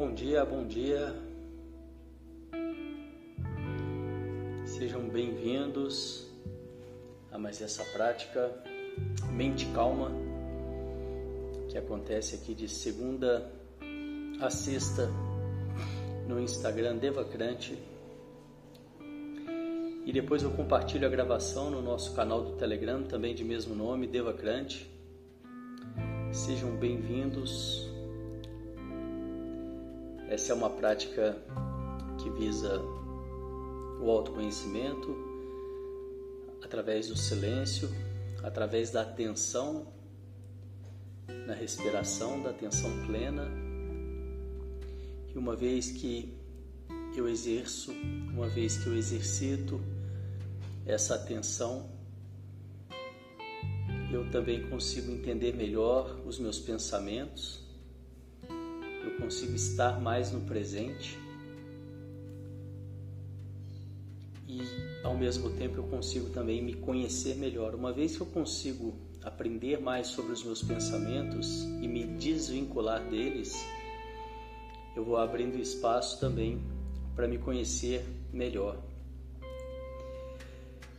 Bom dia, bom dia. Sejam bem-vindos a mais essa prática Mente Calma que acontece aqui de segunda a sexta no Instagram Devacrante. E depois eu compartilho a gravação no nosso canal do Telegram, também de mesmo nome, Devacrante. Sejam bem-vindos. Essa é uma prática que visa o autoconhecimento através do silêncio, através da atenção na respiração, da atenção plena. E uma vez que eu exerço, uma vez que eu exercito essa atenção, eu também consigo entender melhor os meus pensamentos consigo estar mais no presente e ao mesmo tempo eu consigo também me conhecer melhor. Uma vez que eu consigo aprender mais sobre os meus pensamentos e me desvincular deles, eu vou abrindo espaço também para me conhecer melhor.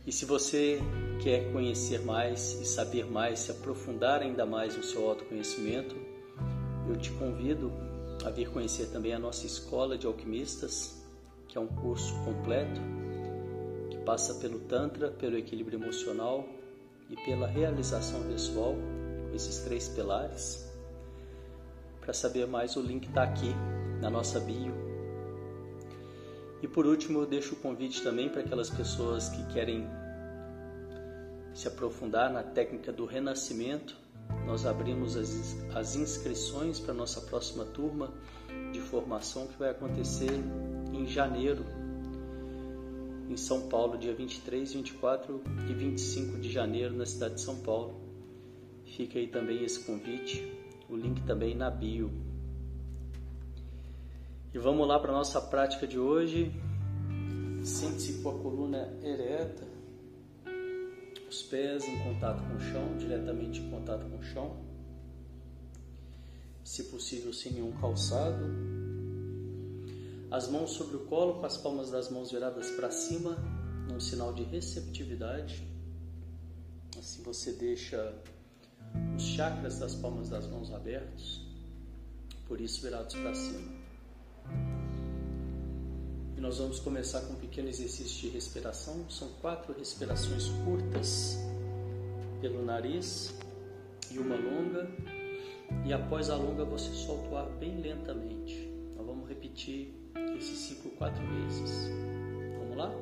E se você quer conhecer mais e saber mais, se aprofundar ainda mais no seu autoconhecimento, eu te convido a vir conhecer também a nossa escola de alquimistas, que é um curso completo que passa pelo Tantra, pelo equilíbrio emocional e pela realização pessoal, com esses três pilares. Para saber mais, o link está aqui na nossa bio. E por último, eu deixo o convite também para aquelas pessoas que querem se aprofundar na técnica do renascimento nós abrimos as, as inscrições para a nossa próxima turma de formação que vai acontecer em janeiro, em São Paulo, dia 23, 24 e 25 de janeiro, na cidade de São Paulo. Fica aí também esse convite, o link também na bio. E vamos lá para a nossa prática de hoje. Sente-se com a coluna ereta os pés em contato com o chão, diretamente em contato com o chão, se possível sem nenhum calçado. As mãos sobre o colo, com as palmas das mãos viradas para cima, num sinal de receptividade. Assim você deixa os chakras das palmas das mãos abertos, por isso virados para cima nós vamos começar com um pequeno exercício de respiração. São quatro respirações curtas pelo nariz e uma longa. E após a longa você solta o ar bem lentamente. Nós vamos repetir esse ciclo quatro vezes. Vamos lá?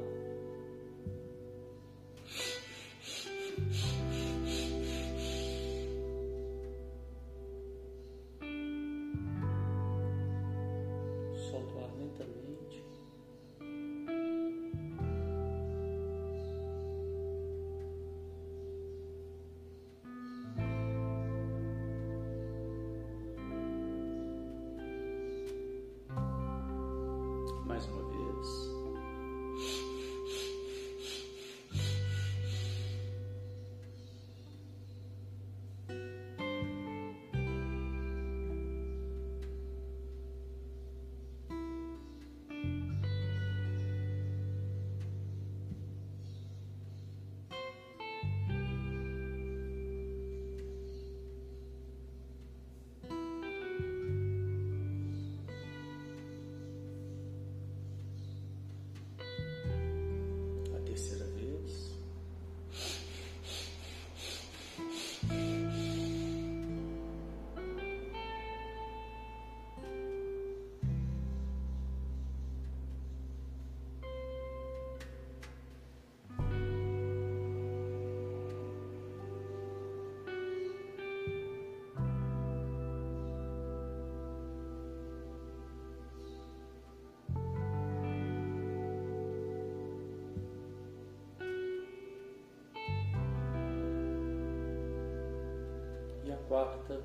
Quarta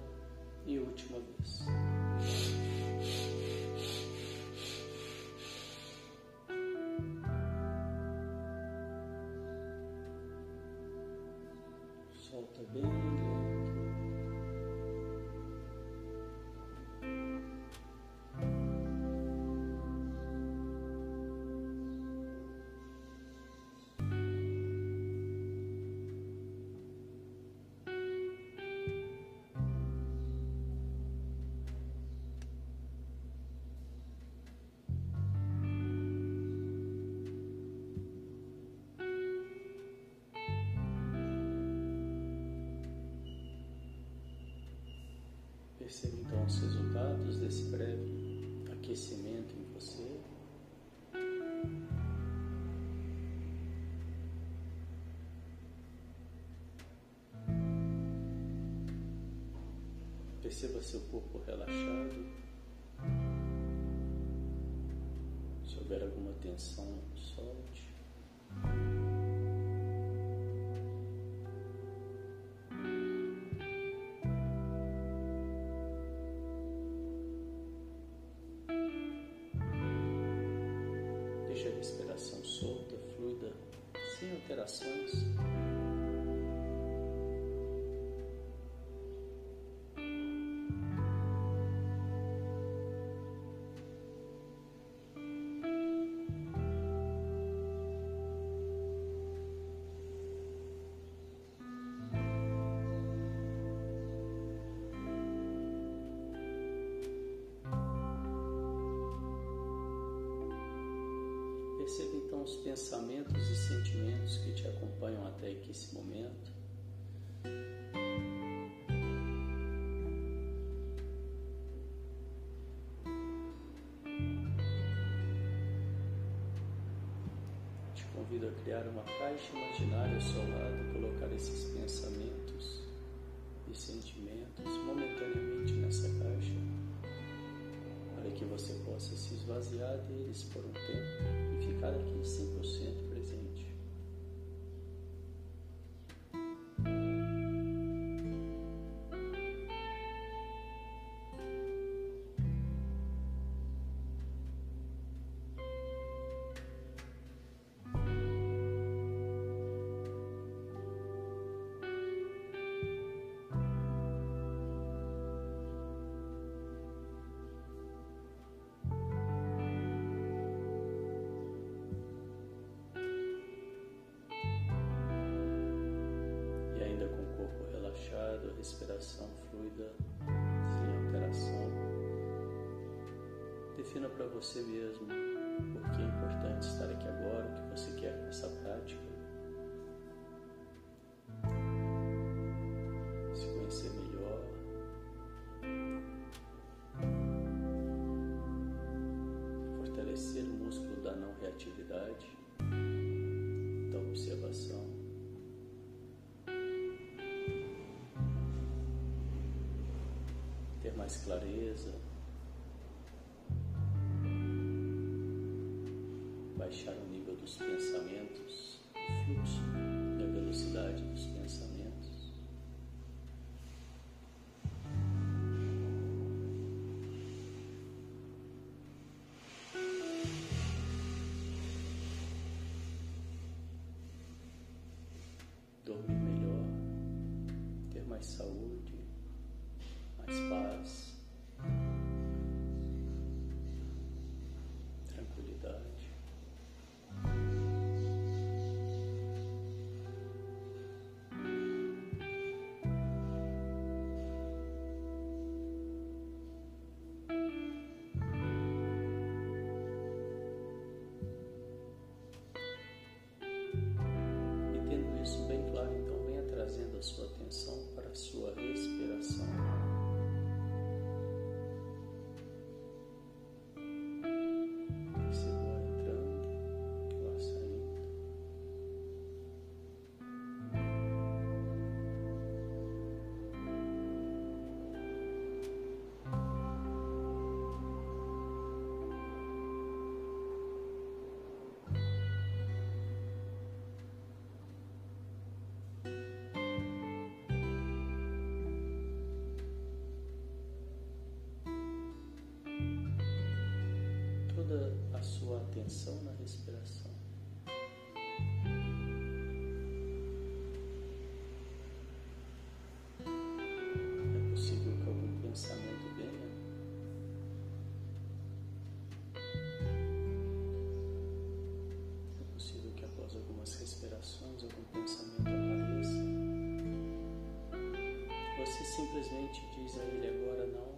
e última vez. Solta bem. Os resultados desse breve aquecimento em você. Perceba seu corpo relaxado. Se houver alguma tensão, solte. Sem alterações. Pensamentos e sentimentos que te acompanham até aqui esse momento. Te convido a criar uma caixa imaginária ao seu lado, colocar esses pensamentos e sentimentos momentaneamente nessa caixa, que você possa se esvaziar deles por um tempo e ficar aqui 100% você mesmo por que é importante estar aqui agora, o que você quer com essa prática. Se conhecer melhor. Fortalecer o músculo da não reatividade, da observação. ter mais clareza, mais sua atenção na respiração. É possível que algum pensamento venha. É possível que após algumas respirações algum pensamento apareça. Você simplesmente diz a ele agora não,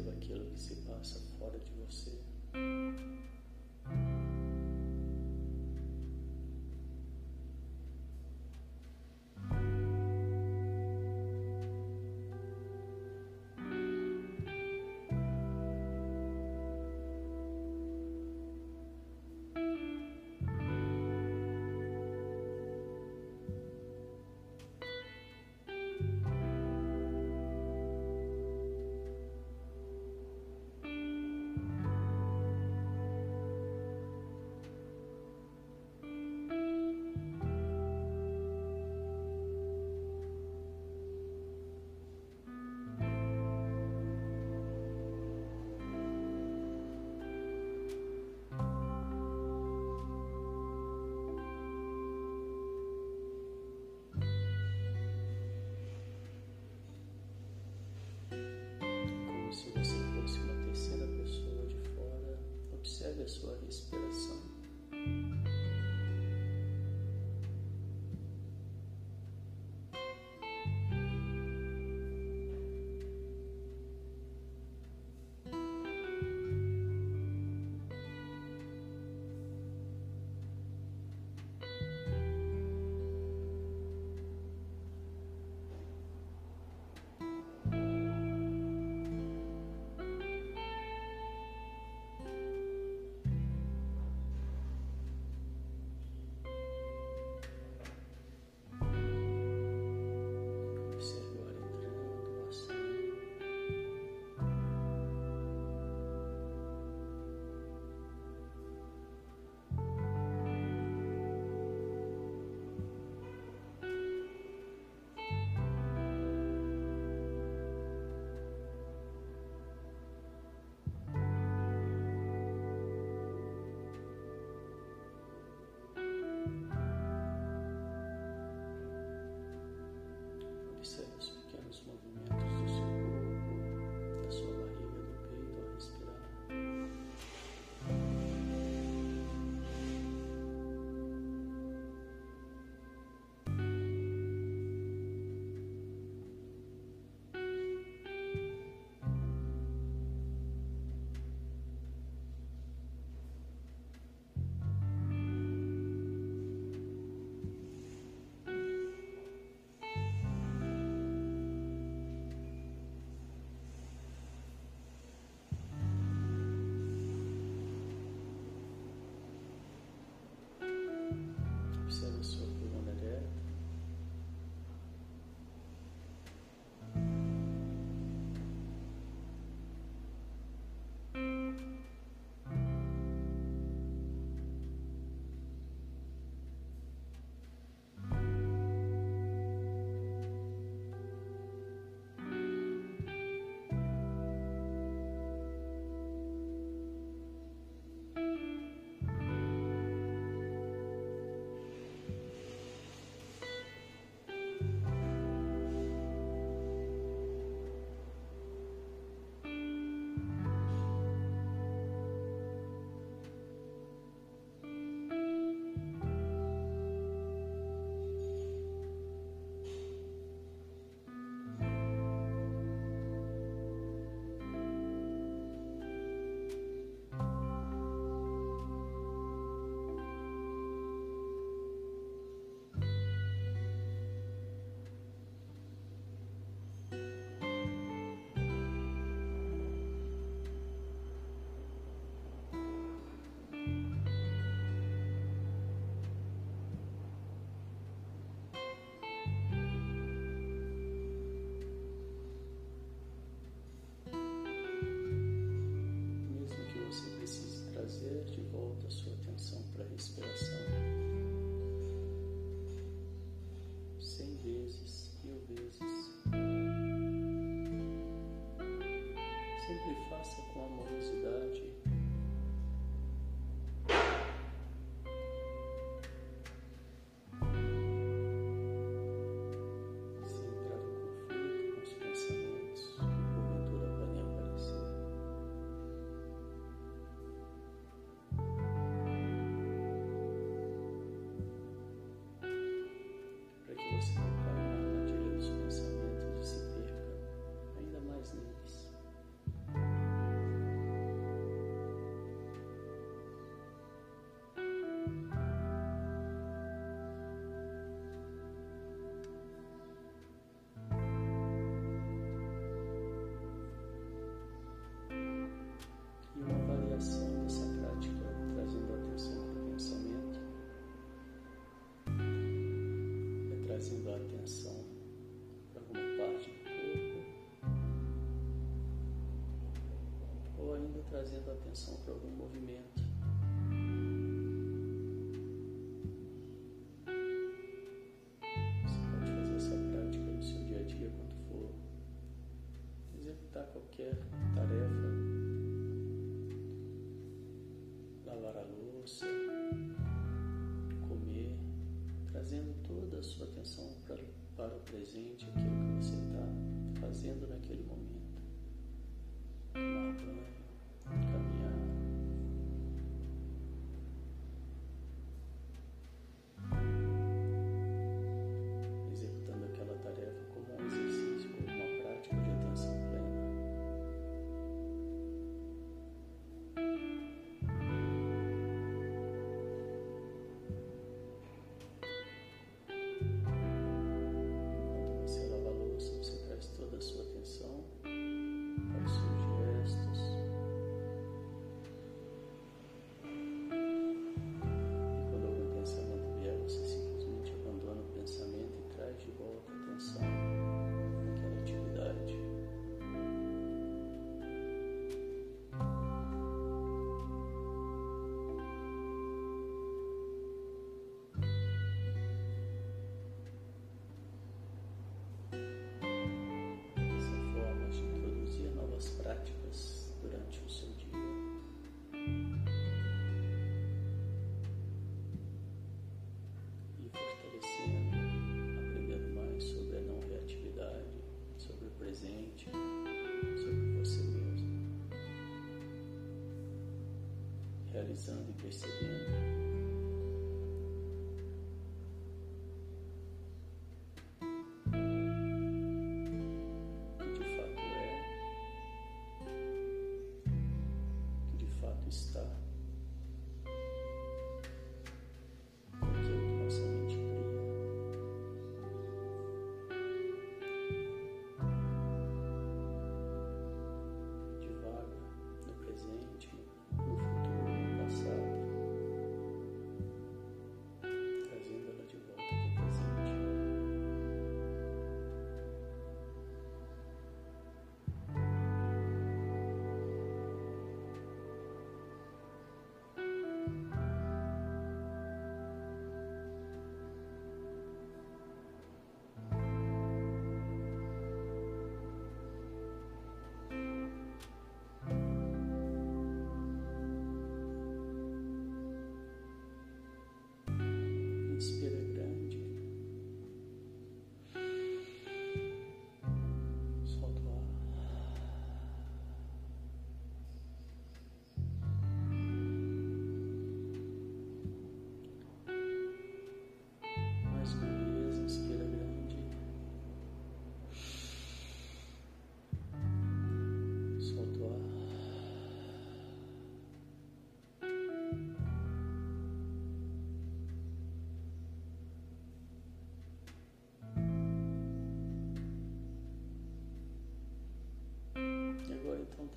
perceba aquilo que se passa fora de você. Sua respiração. so nossa amor. Atenção para algum movimento. Você pode fazer essa prática no seu dia a dia quando for executar qualquer tarefa, lavar a louça, comer, trazendo toda a sua atenção para, para o presente, aquilo que você está fazendo naquele momento. Realizando e percebendo.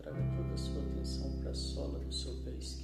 traga toda a sua atenção para a sola do seu pé esquerdo.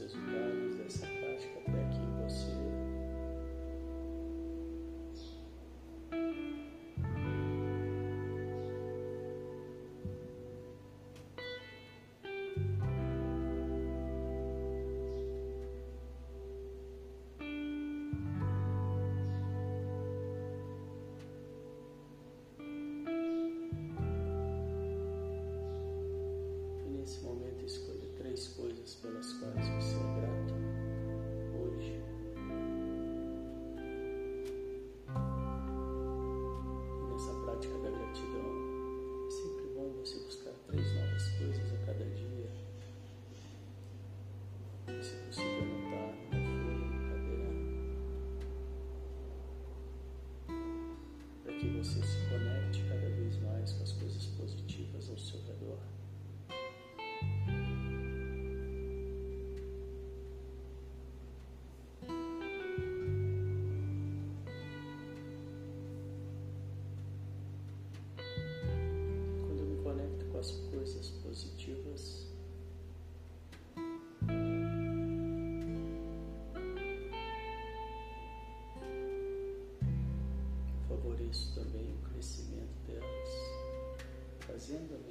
Os trazendo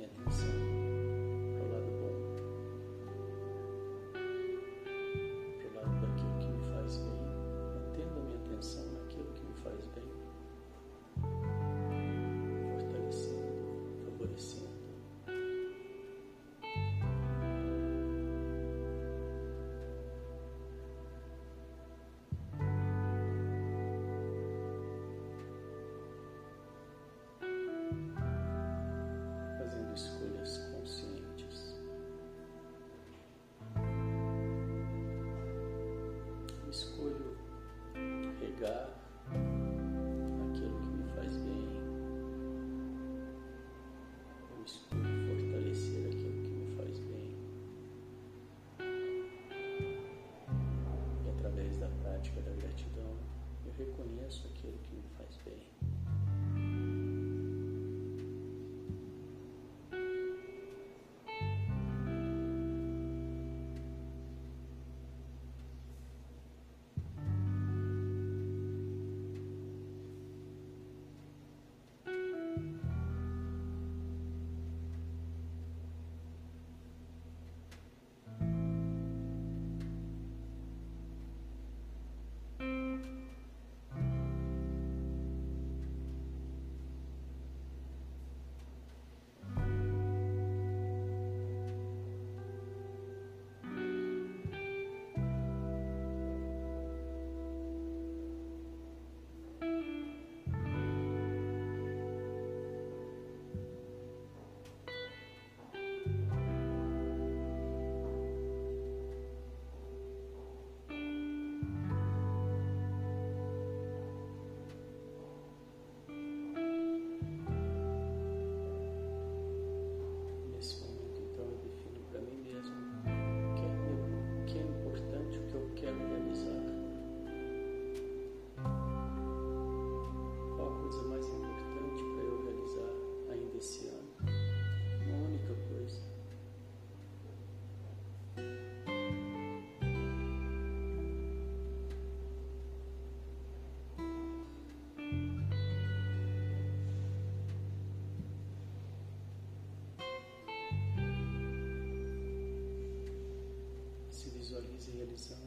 e.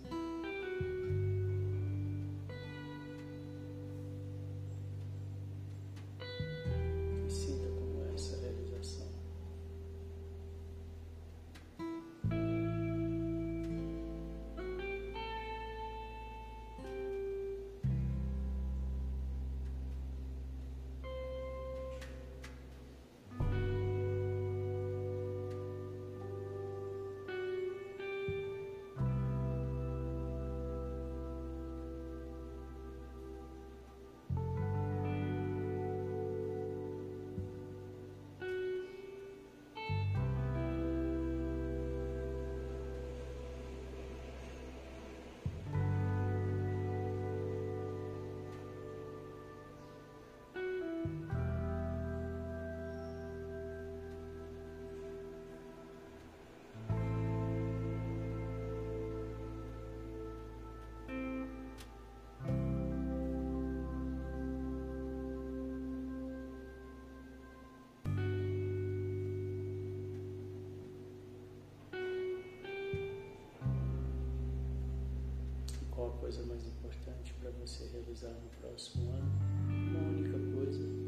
coisa mais importante para você realizar no próximo ano? Uma única coisa.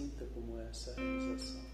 Sinta como é essa realização.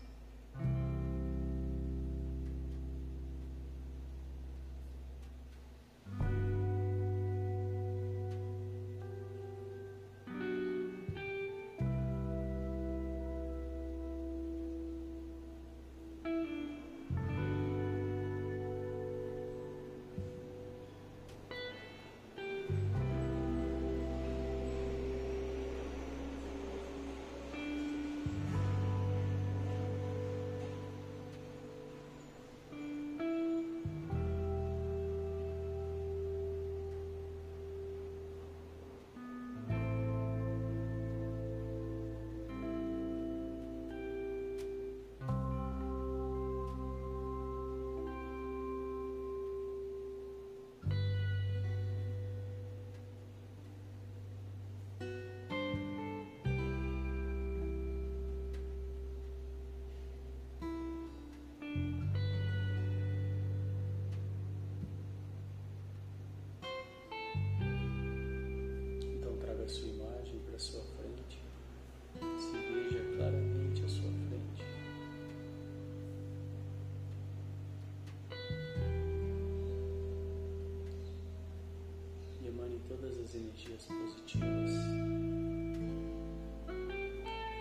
Energias positivas.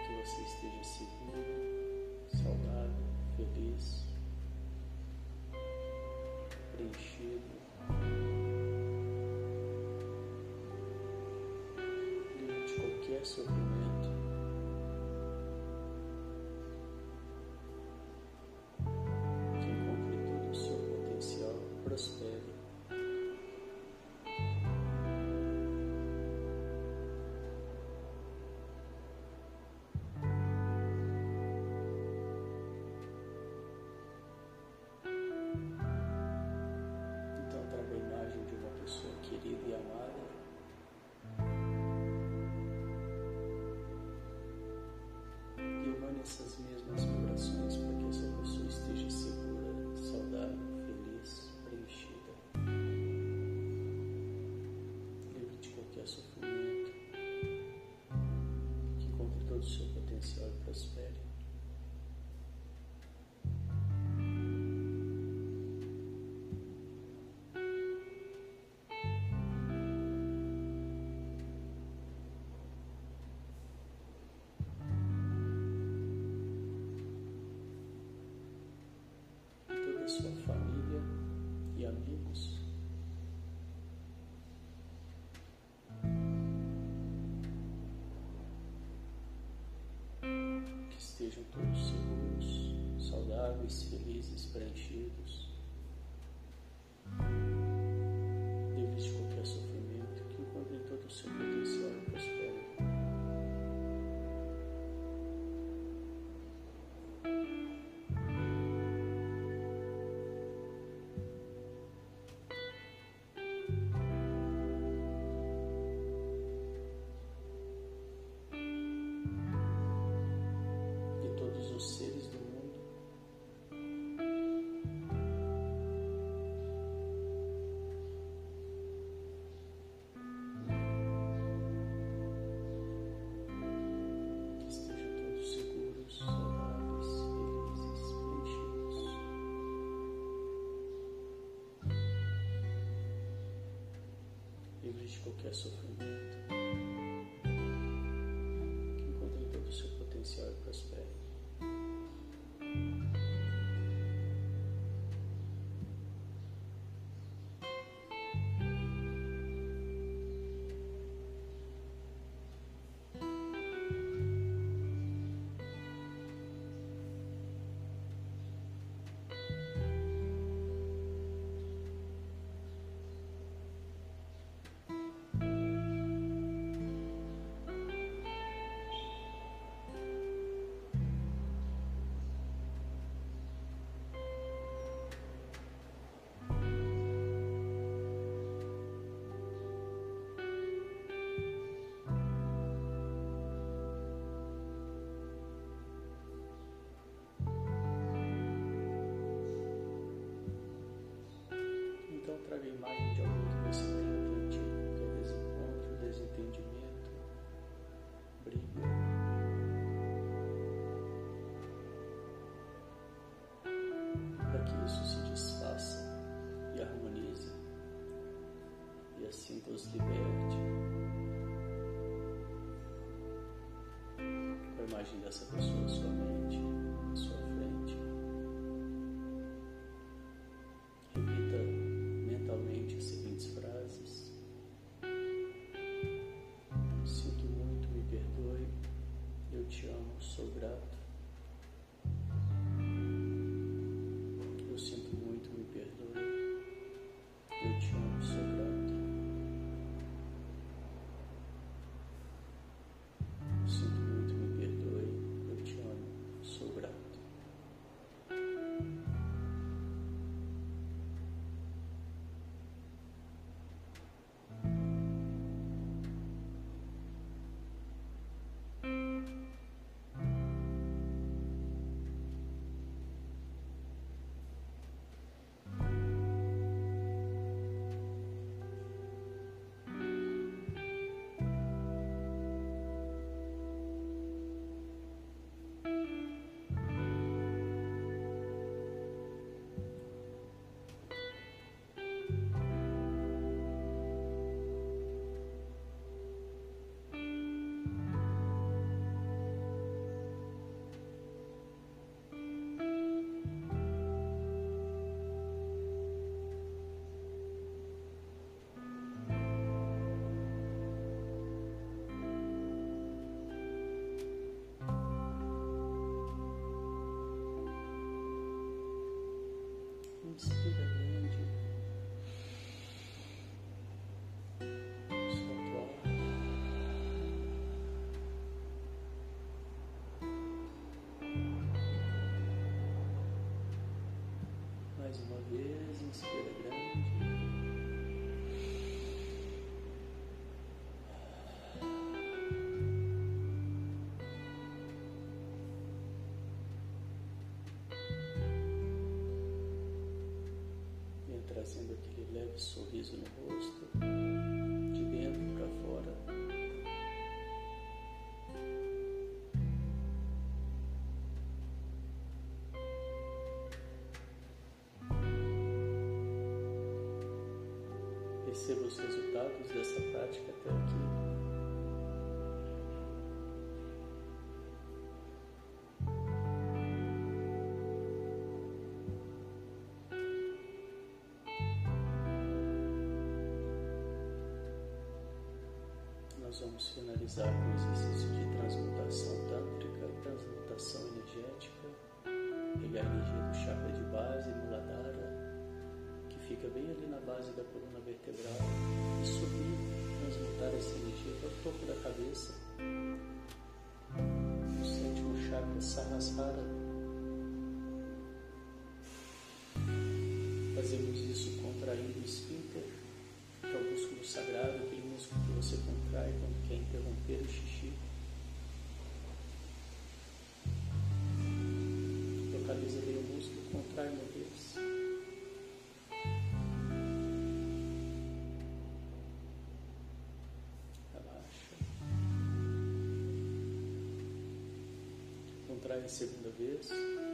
Que você esteja seguro, saudável, feliz, preenchido. De qualquer sofrimento. Livre Que estejam todos seguros, saudáveis, felizes, preenchidos. Livres de qualquer sofrimento. Nos liberte. Com a imagem dessa pessoa sua mente, sorriso no rosto, de dentro para fora. Perceba os resultados dessa prática até aqui. Com o exercício de transmutação tântrica, transmutação energética, pegar a energia do chakra de base, Muladhara, que fica bem ali na base da coluna vertebral, e subir, transmutar essa energia para o topo da cabeça, o sétimo chakra, Sahasrara. Fazemos isso contraindo o esfíncter, contrai quando quer interromper o xixi. Localiza bem o músculo, contrai uma vez. Relaxa. Contrai a segunda vez.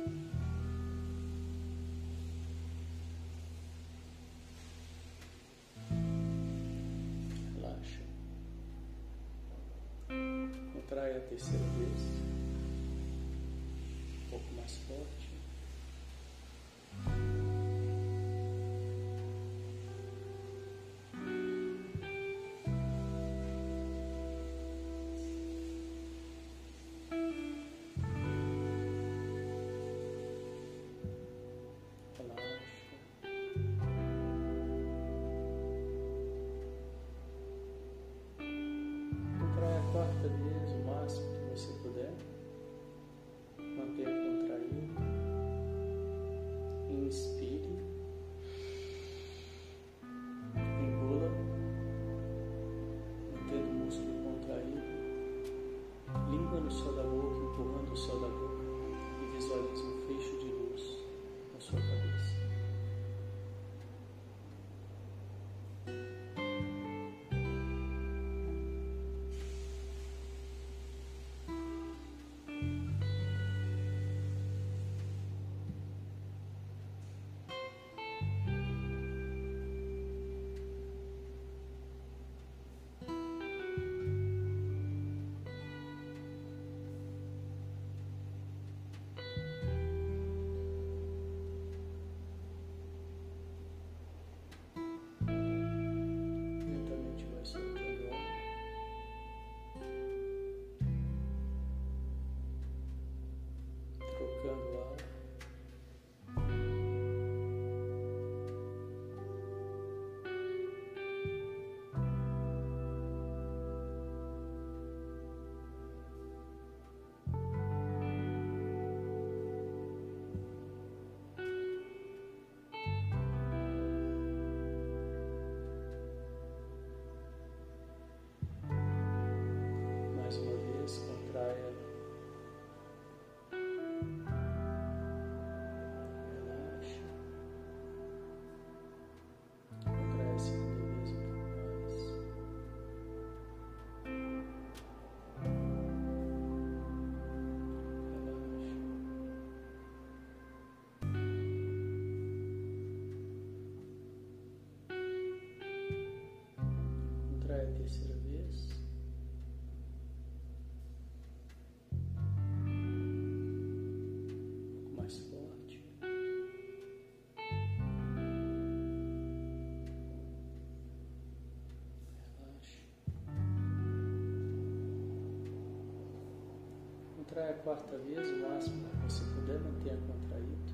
Contrai a quarta vez, o máximo que você puder, mantenha contraído.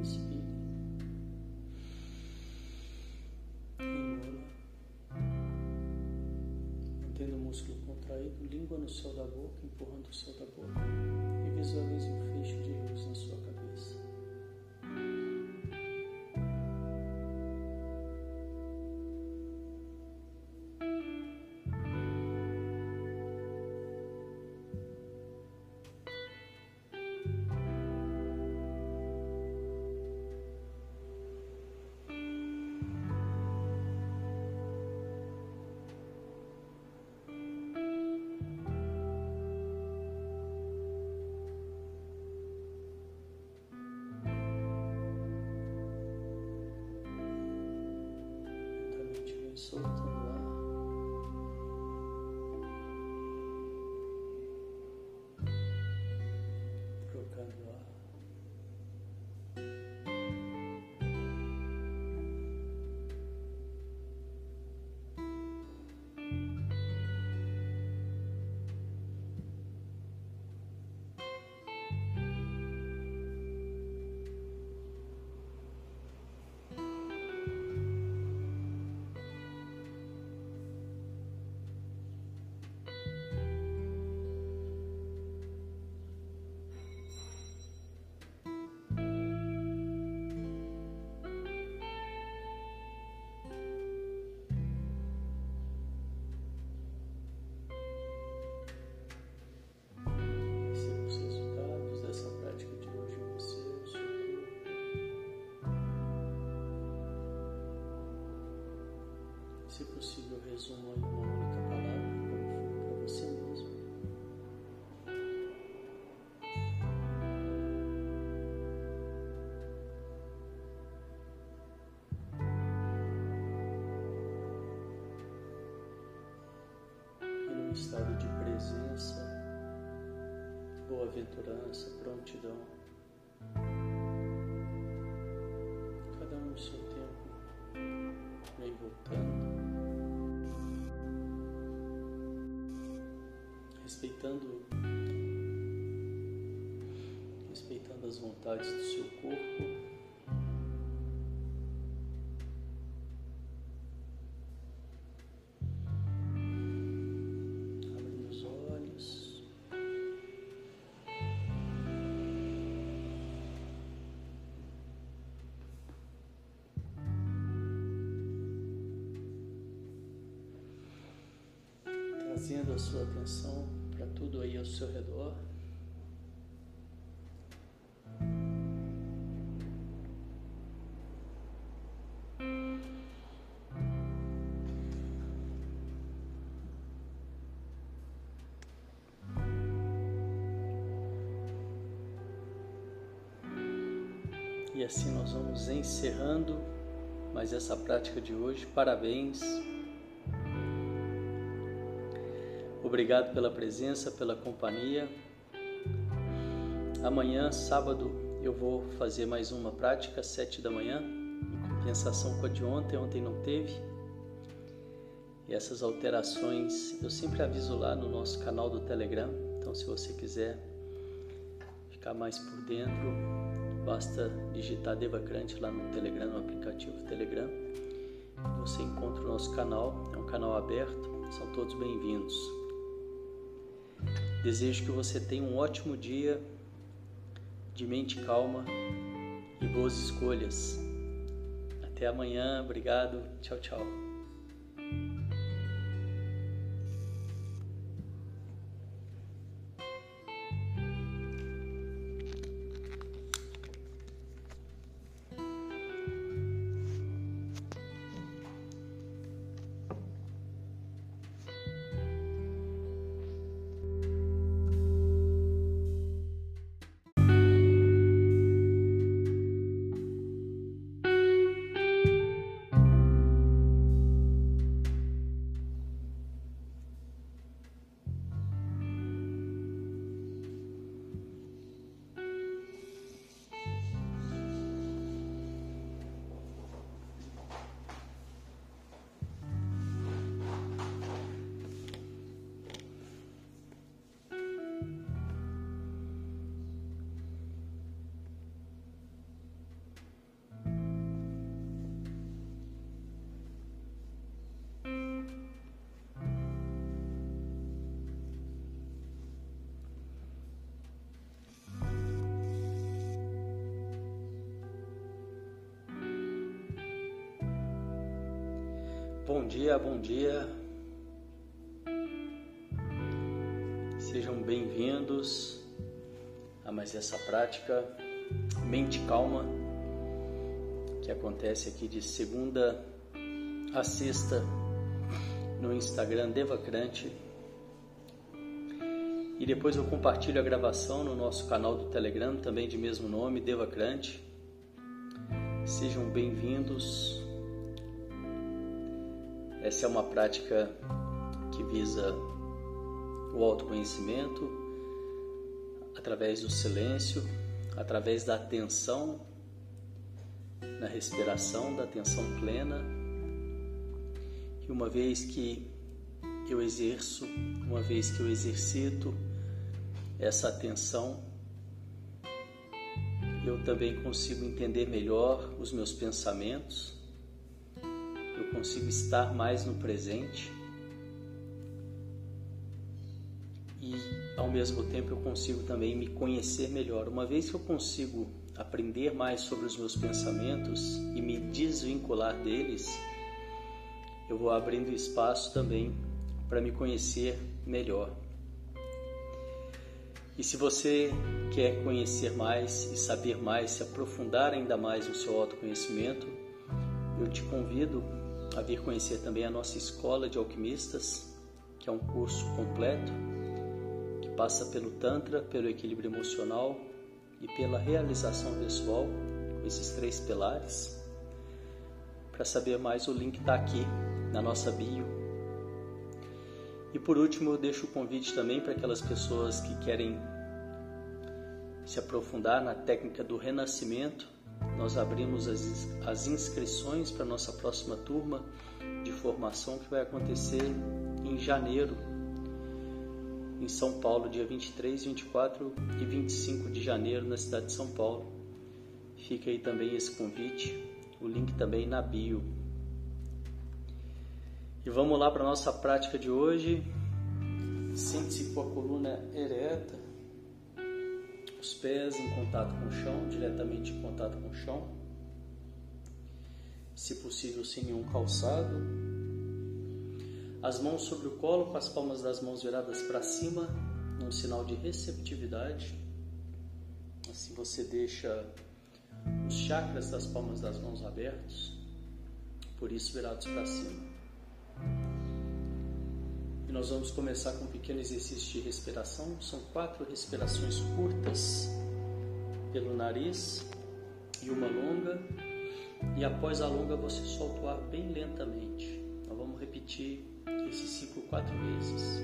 Inspire. Engola. Mantendo o músculo contraído, língua no céu da boca, empurrando o céu da boca. E visualize um fecho de luz na sua cabeça. Soltando Se possível, resuma em uma única palavra, como for para você mesmo. E num estado de presença, boa-aventurança, prontidão. Respeitando, respeitando as vontades do seu corpo. Trazendo a sua atenção tudo aí ao seu redor. E assim nós vamos encerrando mais essa prática de hoje. Parabéns. Obrigado pela presença, pela companhia. Amanhã, sábado, eu vou fazer mais uma prática, sete da manhã, em compensação com a de ontem. Ontem não teve. E essas alterações eu sempre aviso lá no nosso canal do Telegram. Então, se você quiser ficar mais por dentro, basta digitar Devacrante lá no Telegram, no aplicativo Telegram. Você encontra o nosso canal, é um canal aberto, são todos bem-vindos. Desejo que você tenha um ótimo dia de mente calma e boas escolhas. Até amanhã, obrigado, tchau, tchau. Bom dia, bom dia. Sejam bem-vindos a mais essa prática Mente Calma que acontece aqui de segunda a sexta no Instagram Devacrante. E depois eu compartilho a gravação no nosso canal do Telegram, também de mesmo nome, Devacrante. Sejam bem-vindos. Essa é uma prática que visa o autoconhecimento através do silêncio, através da atenção na respiração, da atenção plena. E uma vez que eu exerço, uma vez que eu exercito essa atenção, eu também consigo entender melhor os meus pensamentos consigo estar mais no presente e ao mesmo tempo eu consigo também me conhecer melhor. Uma vez que eu consigo aprender mais sobre os meus pensamentos e me desvincular deles, eu vou abrindo espaço também para me conhecer melhor. E se você quer conhecer mais e saber mais, se aprofundar ainda mais no seu autoconhecimento, eu te convido a vir conhecer também a nossa escola de alquimistas, que é um curso completo que passa pelo Tantra, pelo equilíbrio emocional e pela realização pessoal, com esses três pilares. Para saber mais, o link está aqui na nossa bio. E por último, eu deixo o convite também para aquelas pessoas que querem se aprofundar na técnica do renascimento nós abrimos as, as inscrições para a nossa próxima turma de formação que vai acontecer em janeiro, em São Paulo, dia 23, 24 e 25 de janeiro, na cidade de São Paulo. Fica aí também esse convite, o link também na bio. E vamos lá para a nossa prática de hoje. Sente-se com a coluna ereta os pés em contato com o chão, diretamente em contato com o chão, se possível sem nenhum calçado. As mãos sobre o colo, com as palmas das mãos viradas para cima, num sinal de receptividade. Assim você deixa os chakras das palmas das mãos abertos, por isso virados para cima. E nós vamos começar com um pequeno exercício de respiração. São quatro respirações curtas pelo nariz e uma longa. E após a longa você solta o ar bem lentamente. Nós vamos repetir esse ciclo quatro vezes.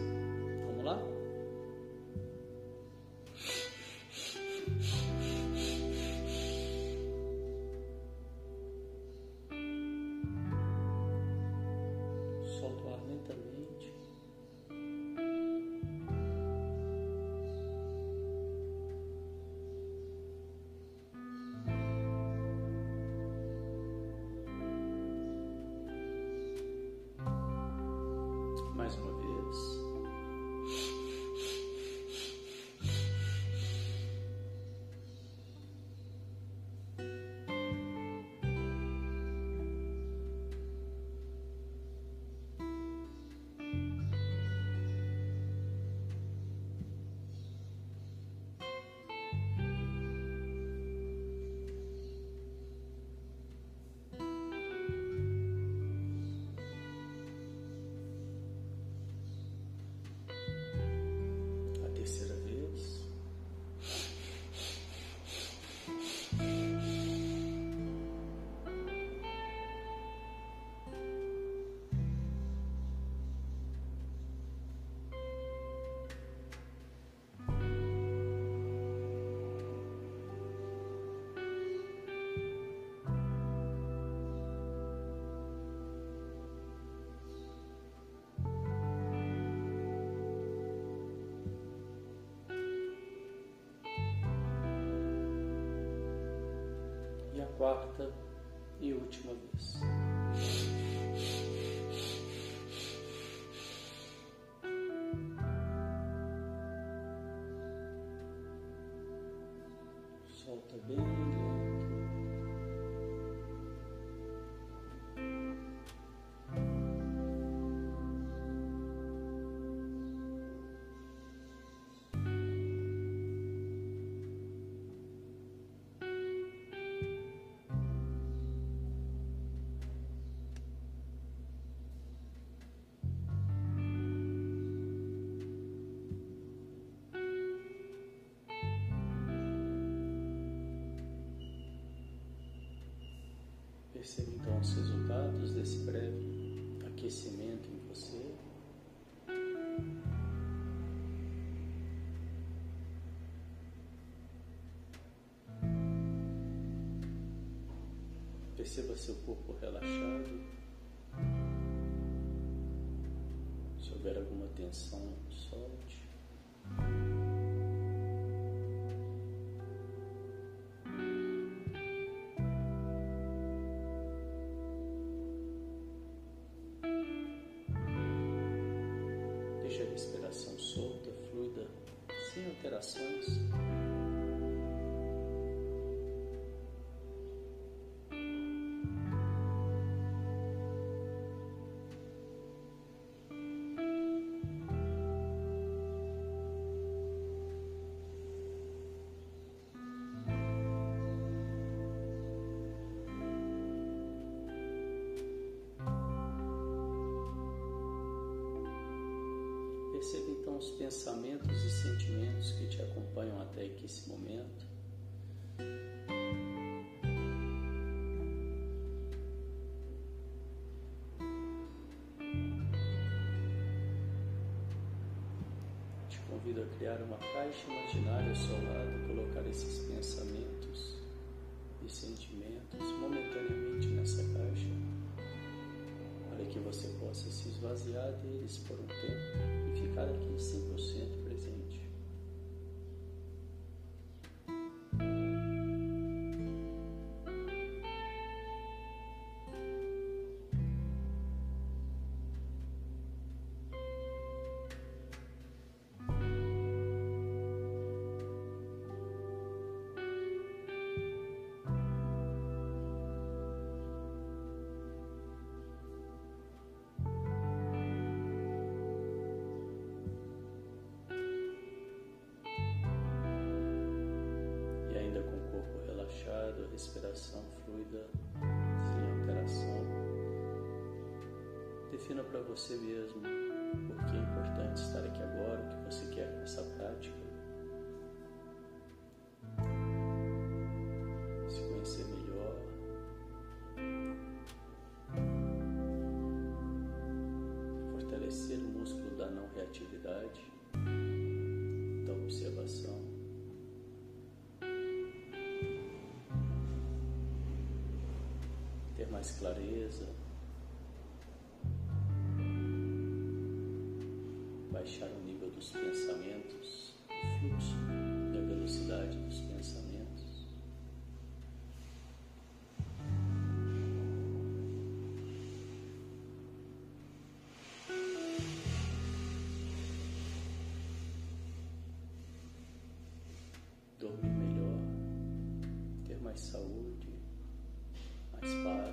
Vamos lá? Quarta e última vez. Solta bem Perceba então os resultados desse breve aquecimento em você. Perceba seu corpo relaxado. Se houver alguma tensão, solte. Respiração solta, fluida, sem alterações. Sentimentos que te acompanham até aqui esse momento. Te convido a criar uma caixa imaginária ao seu lado colocar esses pensamentos e sentimentos momentaneamente nessa caixa, para que você possa se esvaziar deles por um tempo e ficar aqui 100% Defina para você mesmo por que é importante estar aqui agora, o que você quer com essa prática. Se conhecer melhor. Fortalecer o músculo da não reatividade, da observação. ter mais clareza, mais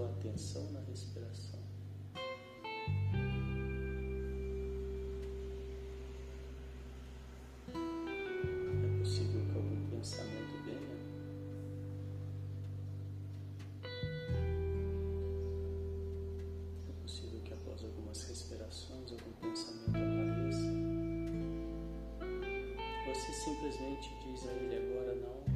sua atenção na respiração. É possível que algum pensamento venha. É possível que após algumas respirações algum pensamento apareça. Você simplesmente diz a ele agora não,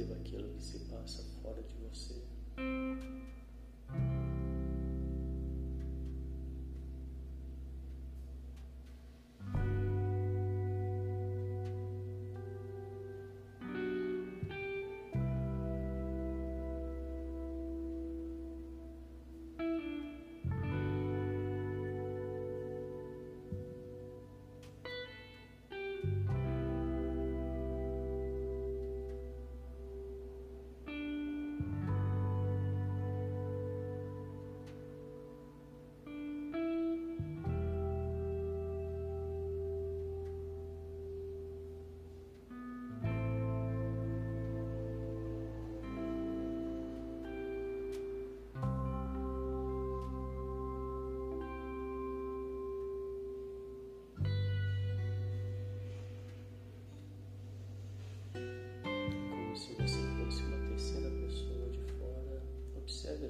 Perceba aquilo que se passa fora de você.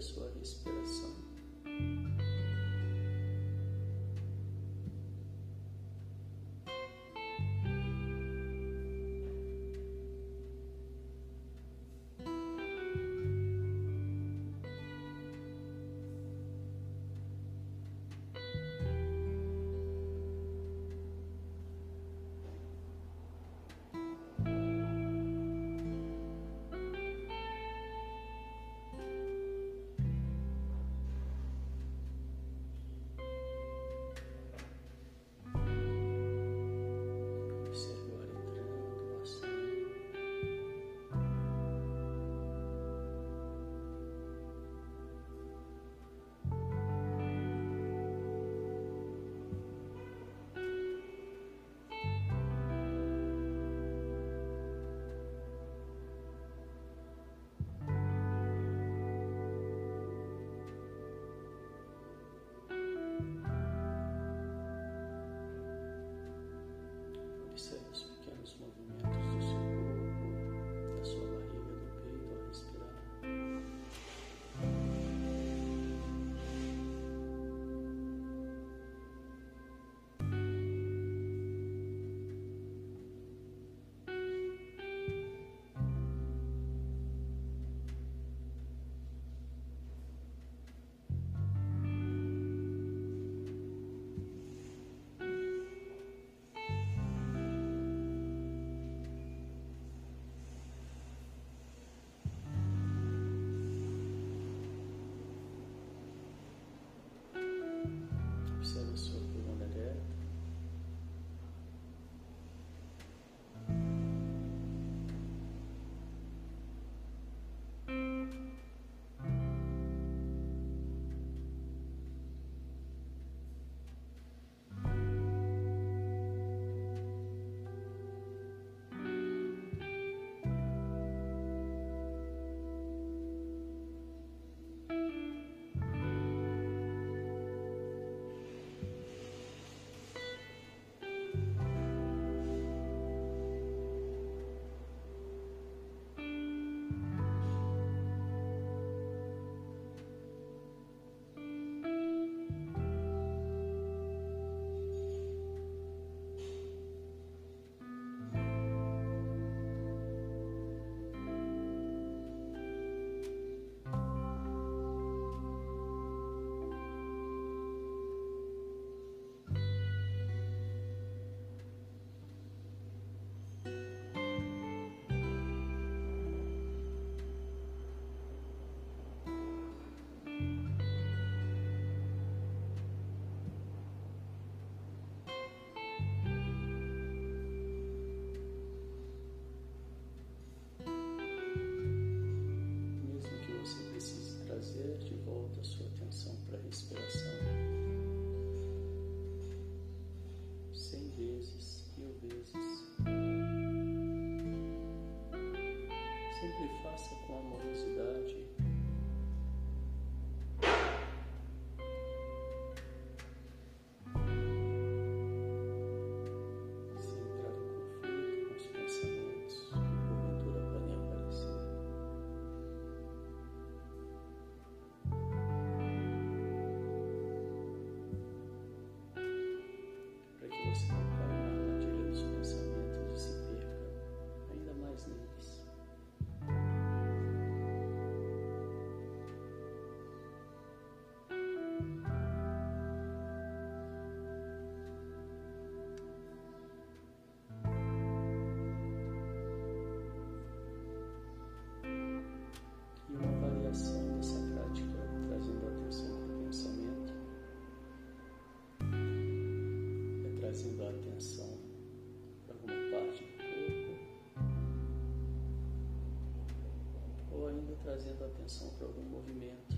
A para a respiração. Cem vezes, mil vezes. Sempre faça com amorosidade trazendo atenção para algum movimento.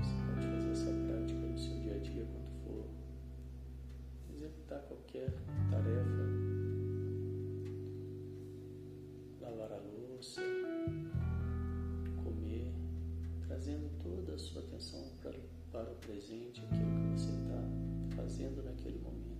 Você pode fazer essa prática no seu dia a dia quando for executar qualquer tarefa, lavar a louça, comer, trazendo toda a sua atenção para, para o presente, aquilo que você está fazendo naquele momento.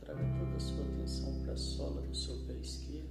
traga toda a sua atenção para a sola do seu pé esquerdo.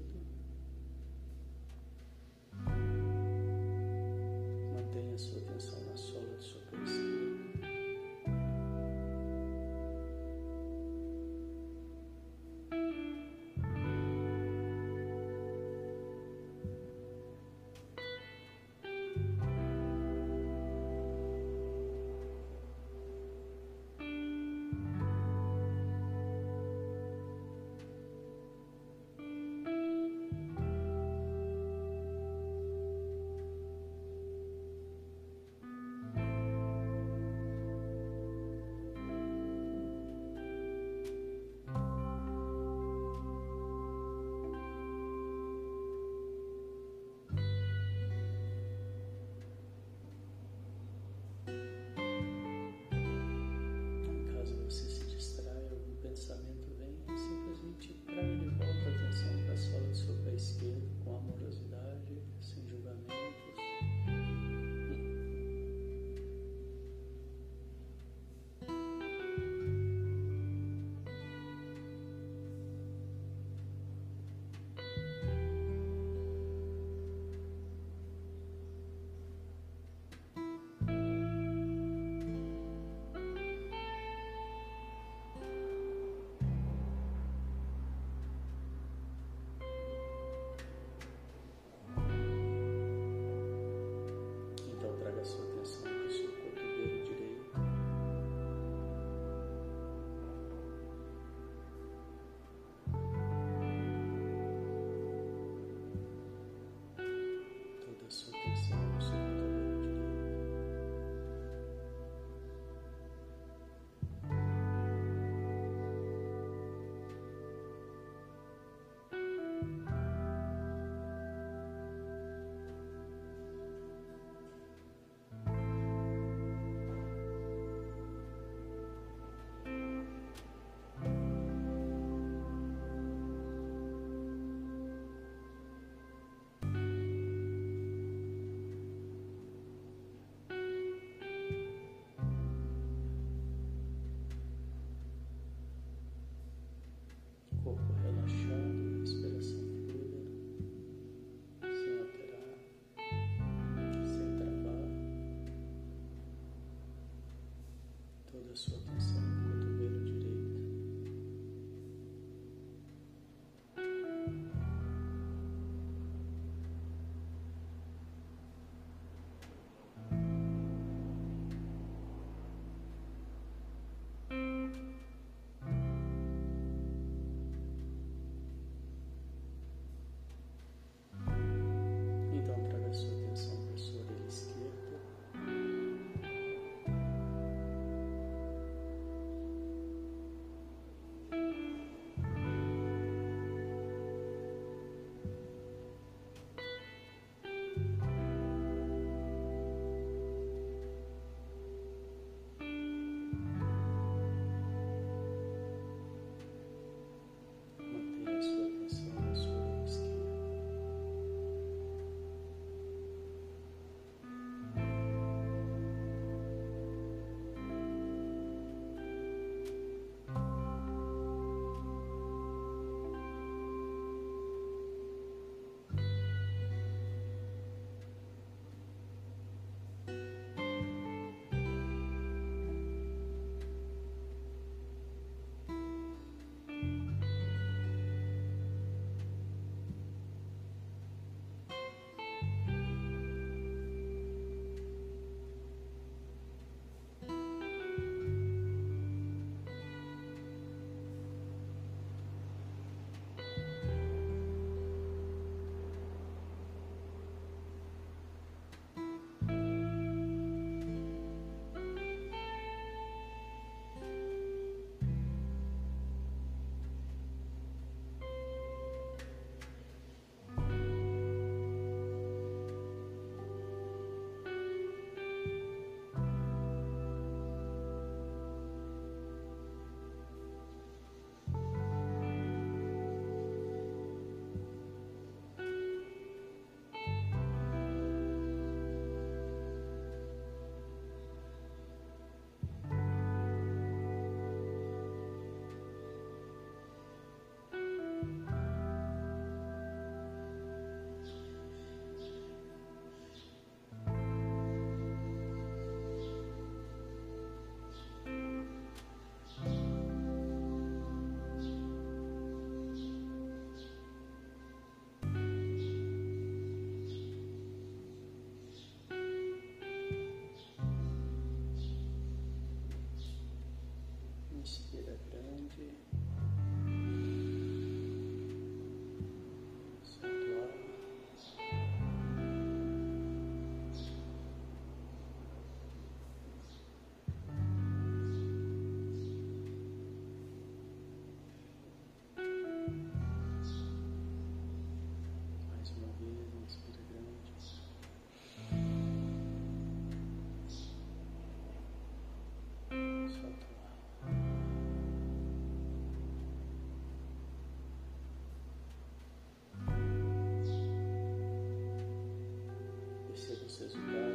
Yeah.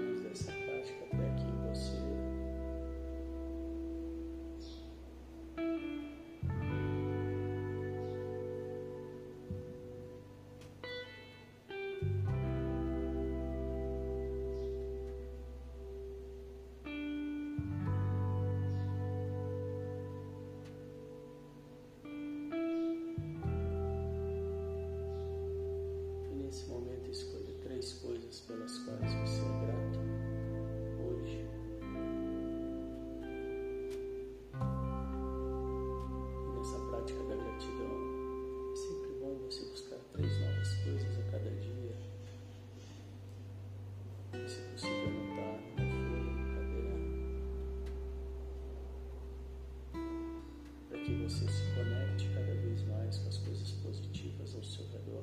você se conecte cada vez mais com as coisas positivas ao seu redor.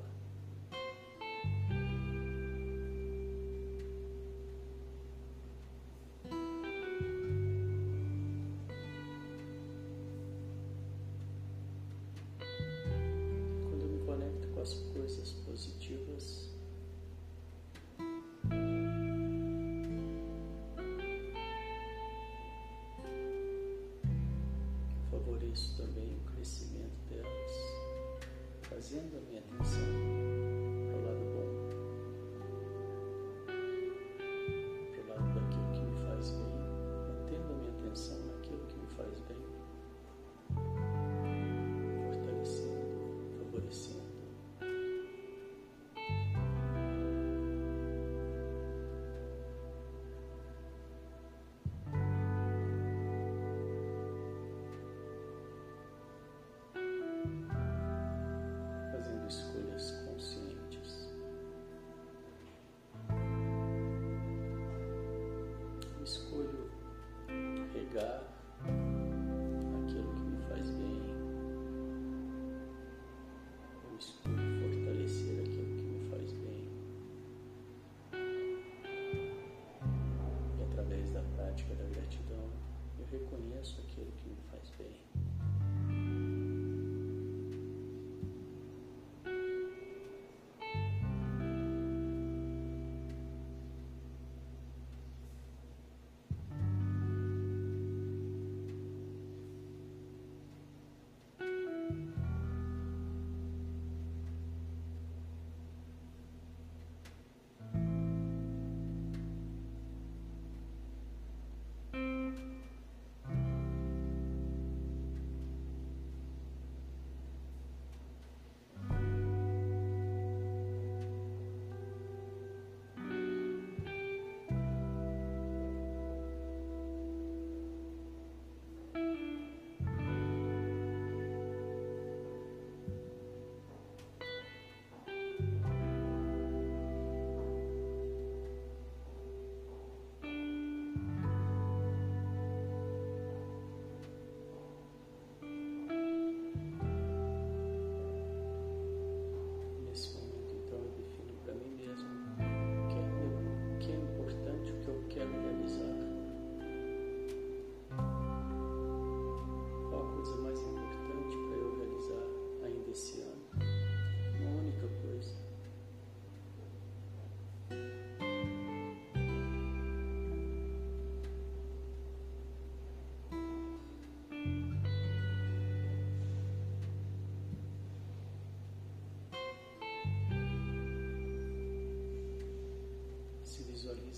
Quando eu me conecto com as coisas positivas, haciendo. Reconheço aquilo que me faz bem.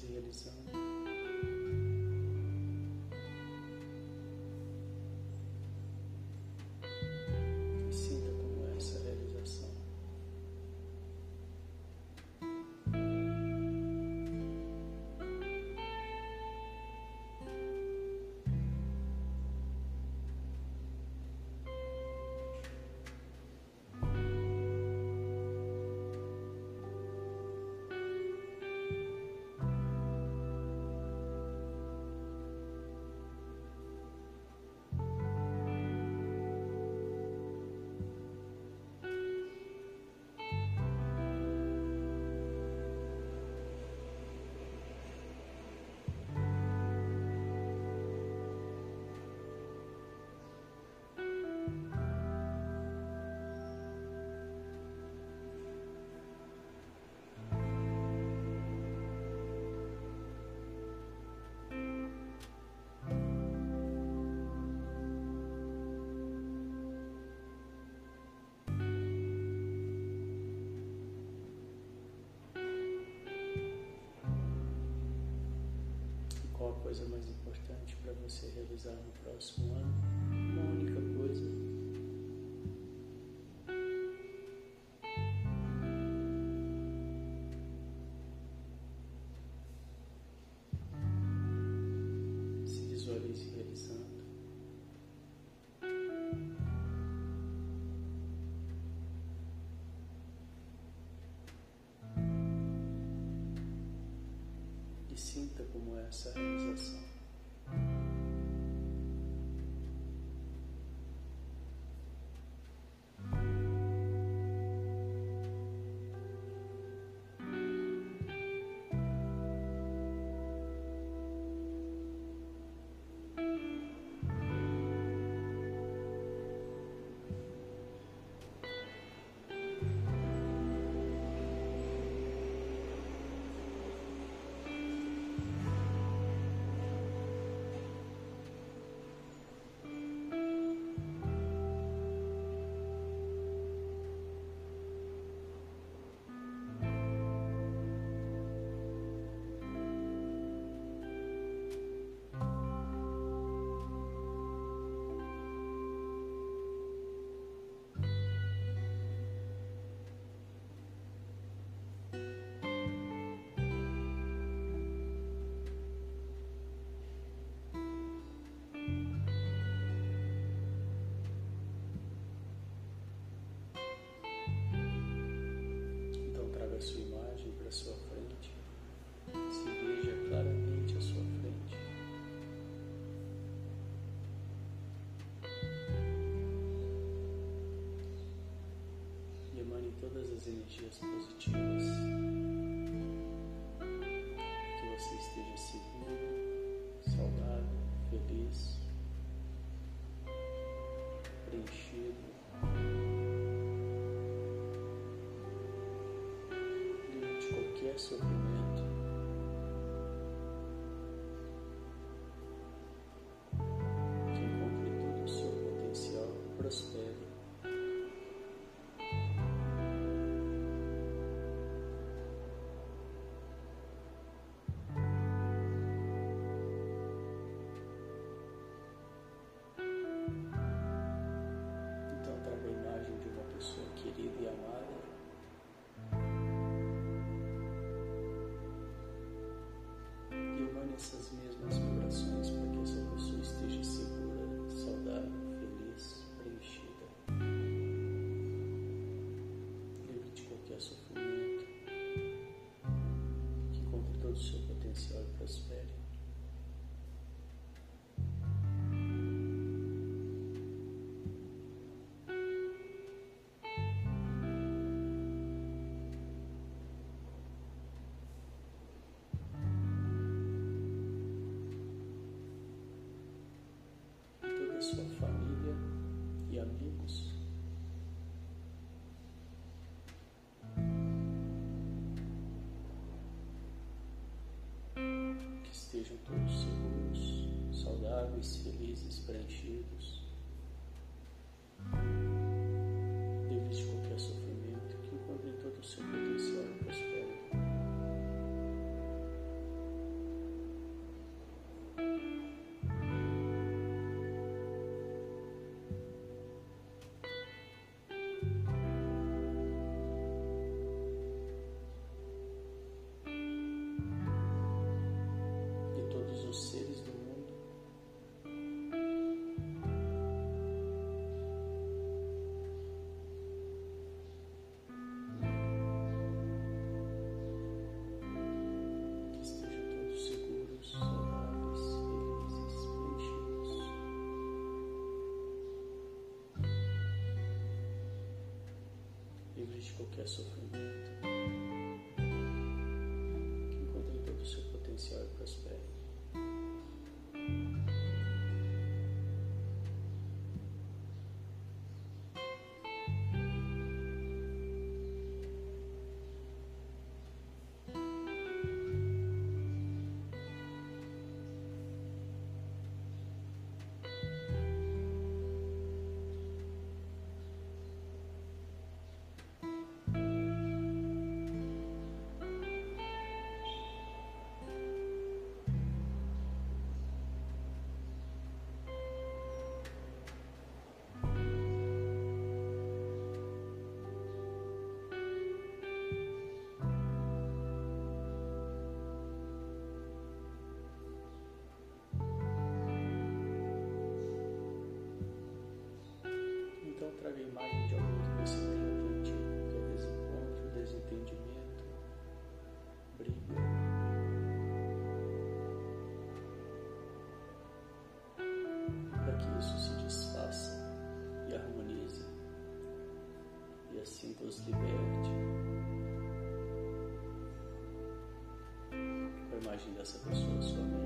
se realizando. Né? Coisa mais importante para você realizar no próximo ano? Sinta como é essa realização. Todas as energias positivas. Que você esteja seguro, saudável, feliz, preenchido. livre de qualquer sofrimento. Essas mesmas vibrações para que essa pessoa esteja segura, Estejam todos seguros, saudáveis, felizes, preenchidos. Livres de A imagem de alguém que você tenha aprendido, que é desencontro, desentendimento, briga. Para que isso se desfaça e harmonize e assim vos liberte. Com a imagem dessa pessoa sua mente,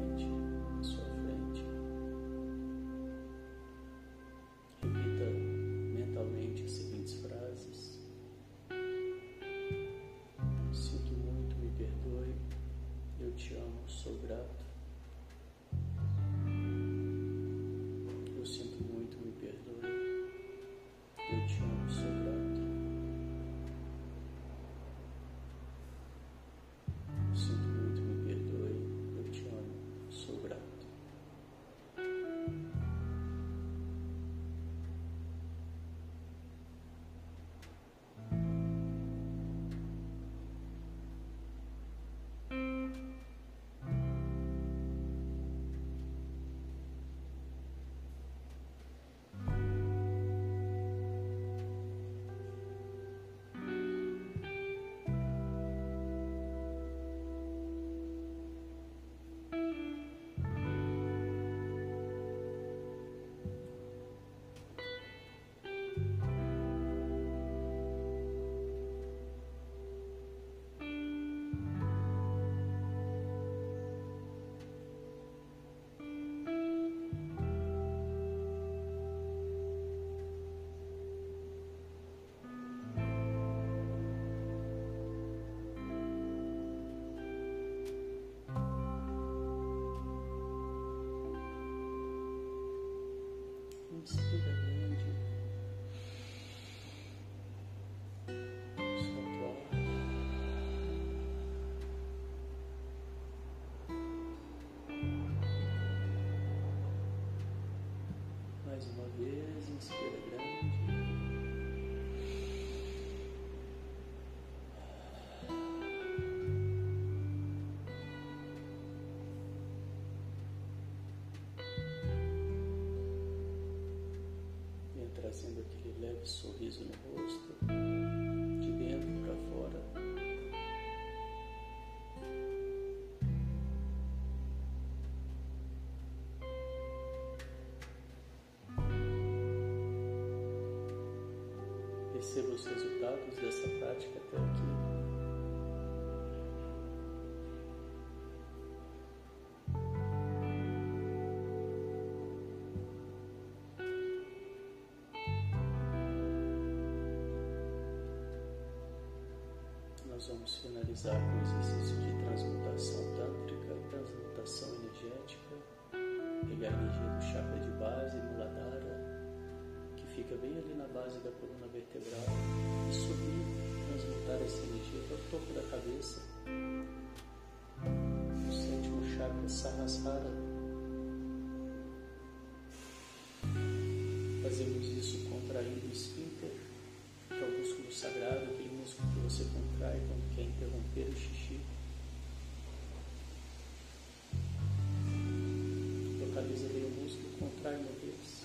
sinto muito, me perdoe, eu te sorriso no rosto, de dentro para fora. Perceba os resultados dessa prática até aqui. Nós vamos finalizar com o exercício de transmutação tântrica, transmutação energética, pegar a energia do chakra de base, Muladhara, que fica bem ali na base da coluna vertebral, e subir, transmutar essa energia para o topo da cabeça, o sétimo chakra Sahasrara. Fazemos isso contraindo o esfíncter, que é o músculo sagrado, contrai quando quer interromper o xixi. Localiza bem o músculo, contrai uma vez.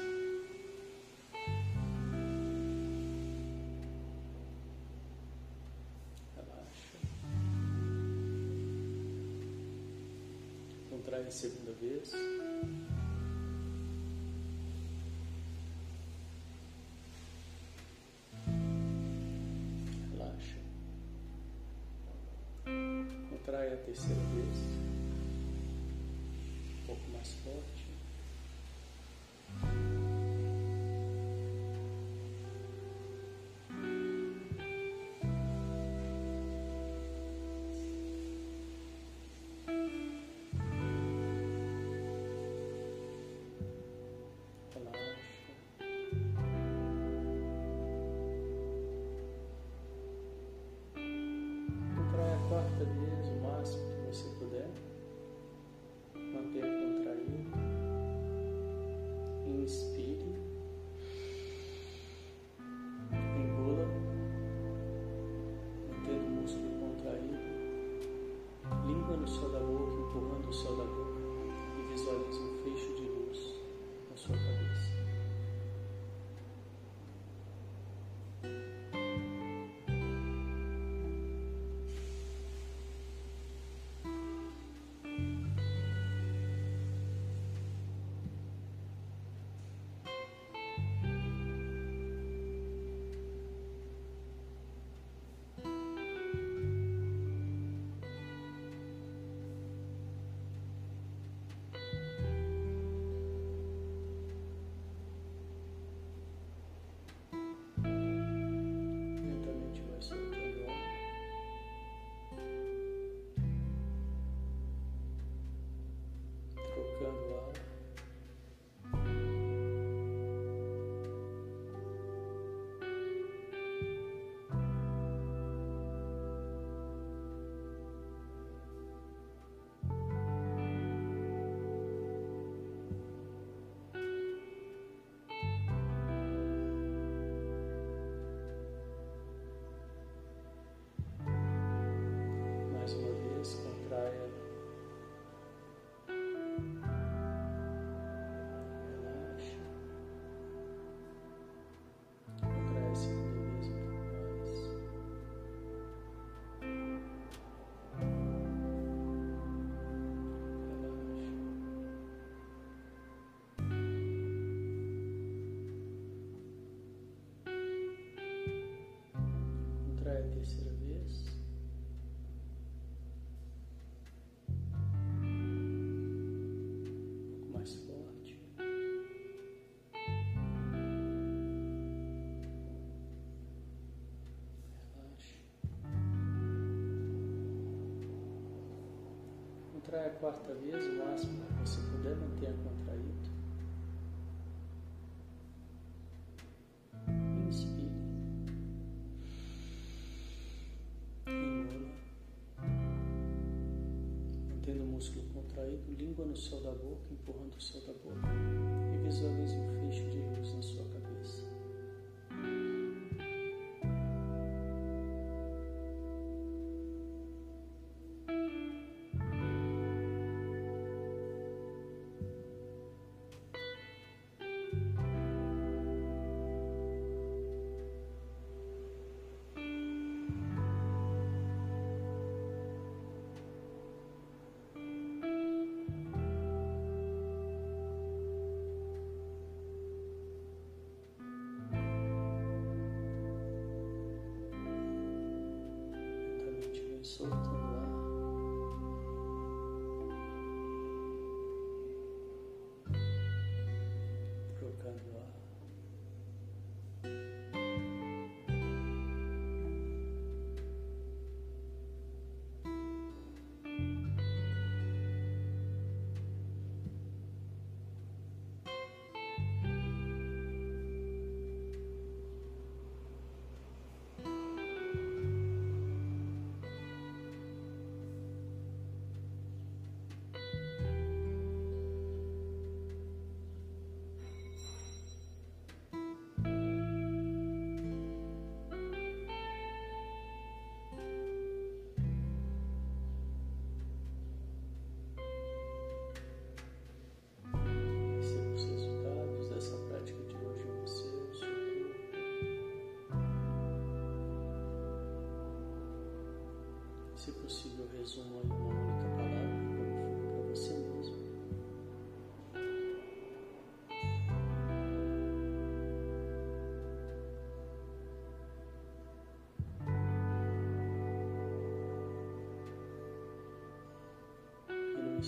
Relaxa. Contrai a segunda vez. Terceira vez. contrai a quarta vez, o máximo que você puder manter contraído. Inspire. Engola. Mantendo o músculo contraído, língua no céu da boca, empurrando o céu da boca. E visualize um fecho de luz na sua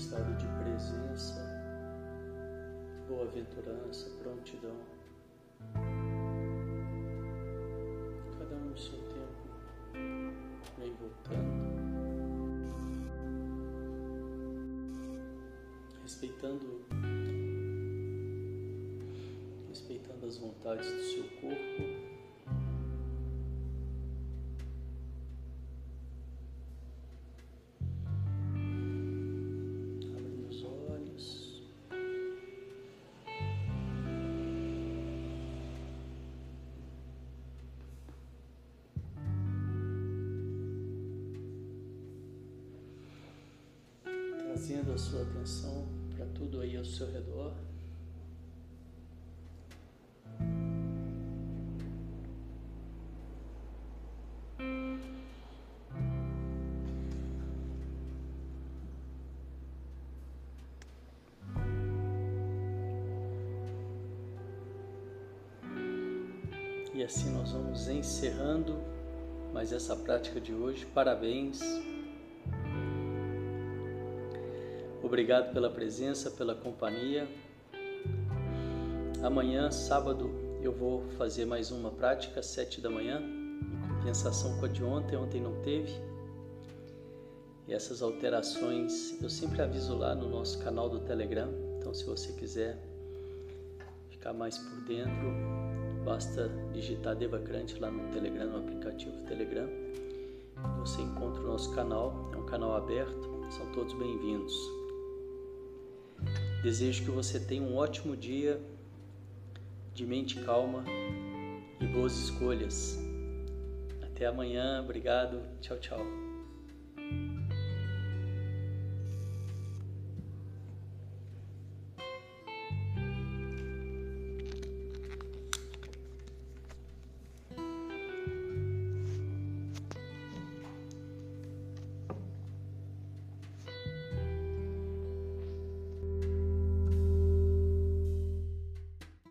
estado de presença, boa-aventurança, prontidão. Cada um no seu tempo, vem voltando, respeitando, respeitando as vontades do seu corpo. Sua atenção para tudo aí ao seu redor. E assim nós vamos encerrando mais essa prática de hoje. Parabéns. Obrigado pela presença, pela companhia. Amanhã, sábado, eu vou fazer mais uma prática, sete da manhã, em compensação com a de ontem. Ontem não teve. E essas alterações eu sempre aviso lá no nosso canal do Telegram. Então, se você quiser ficar mais por dentro, basta digitar Devacrante lá no Telegram, no aplicativo Telegram. Você encontra o nosso canal, é um canal aberto, são todos bem-vindos. Desejo que você tenha um ótimo dia de mente calma e boas escolhas. Até amanhã, obrigado, tchau, tchau.